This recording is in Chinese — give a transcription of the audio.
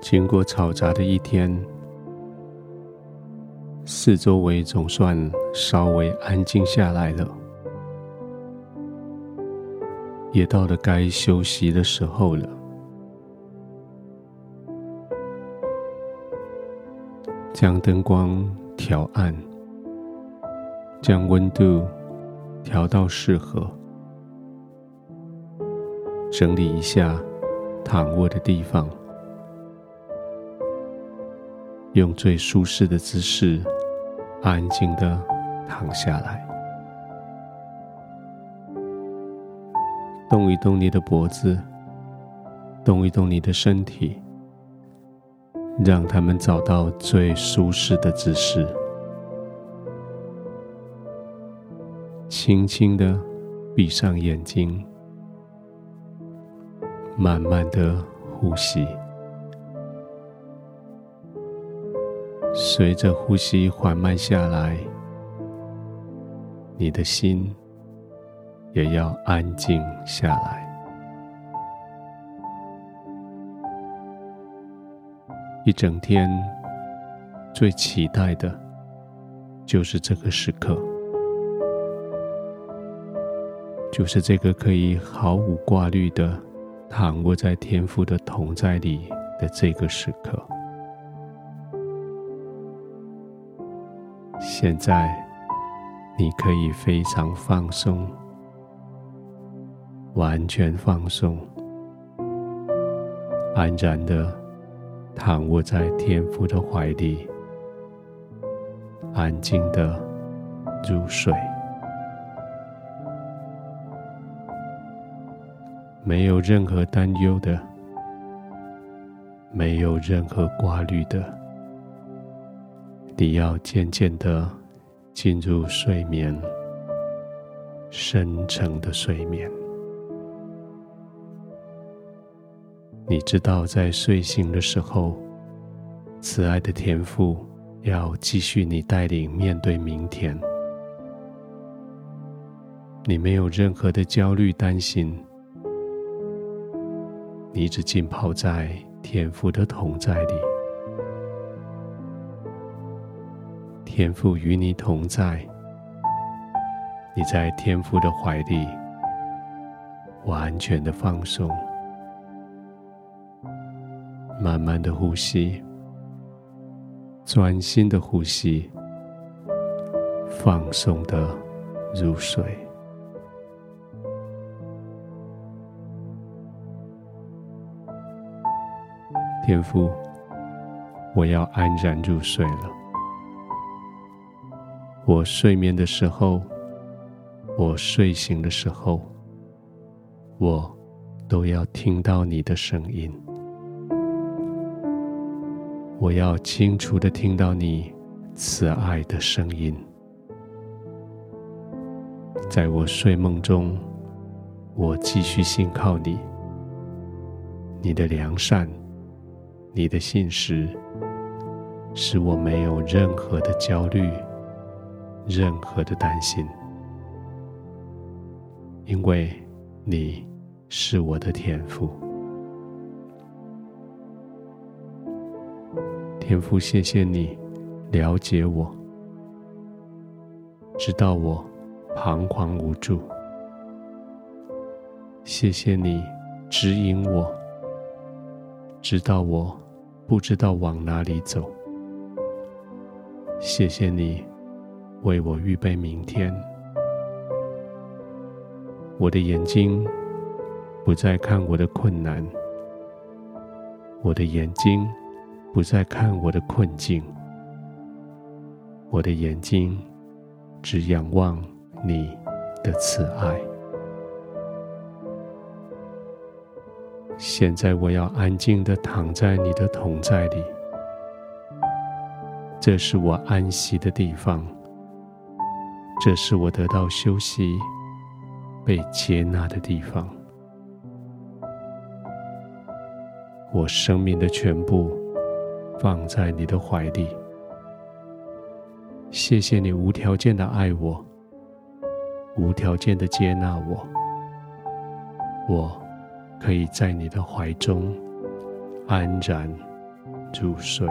经过嘈杂的一天，四周围总算稍微安静下来了，也到了该休息的时候了。将灯光调暗，将温度调到适合，整理一下躺卧的地方。用最舒适的姿势，安静的躺下来，动一动你的脖子，动一动你的身体，让他们找到最舒适的姿势，轻轻的闭上眼睛，慢慢的呼吸。随着呼吸缓慢下来，你的心也要安静下来。一整天最期待的就是这个时刻，就是这个可以毫无挂虑的躺卧在天父的同在里的这个时刻。现在，你可以非常放松，完全放松，安然的躺卧在天父的怀里，安静的入睡，没有任何担忧的，没有任何挂虑的。你要渐渐的进入睡眠，深沉的睡眠。你知道，在睡醒的时候，慈爱的天父要继续你带领面对明天。你没有任何的焦虑担心，你只浸泡在天父的同在里。天父与你同在，你在天父的怀里，完全的放松，慢慢的呼吸，专心的呼吸，放松的入睡。天父，我要安然入睡了。我睡眠的时候，我睡醒的时候，我都要听到你的声音。我要清楚的听到你慈爱的声音。在我睡梦中，我继续信靠你，你的良善，你的信实，使我没有任何的焦虑。任何的担心，因为你是我的天赋。天赋，谢谢你了解我，知道我彷徨无助。谢谢你指引我，直到我不知道往哪里走。谢谢你。为我预备明天，我的眼睛不再看我的困难，我的眼睛不再看我的困境，我的眼睛只仰望你的慈爱。现在我要安静的躺在你的同在里，这是我安息的地方。这是我得到休息、被接纳的地方。我生命的全部放在你的怀里。谢谢你无条件的爱我，无条件的接纳我。我可以在你的怀中安然入睡。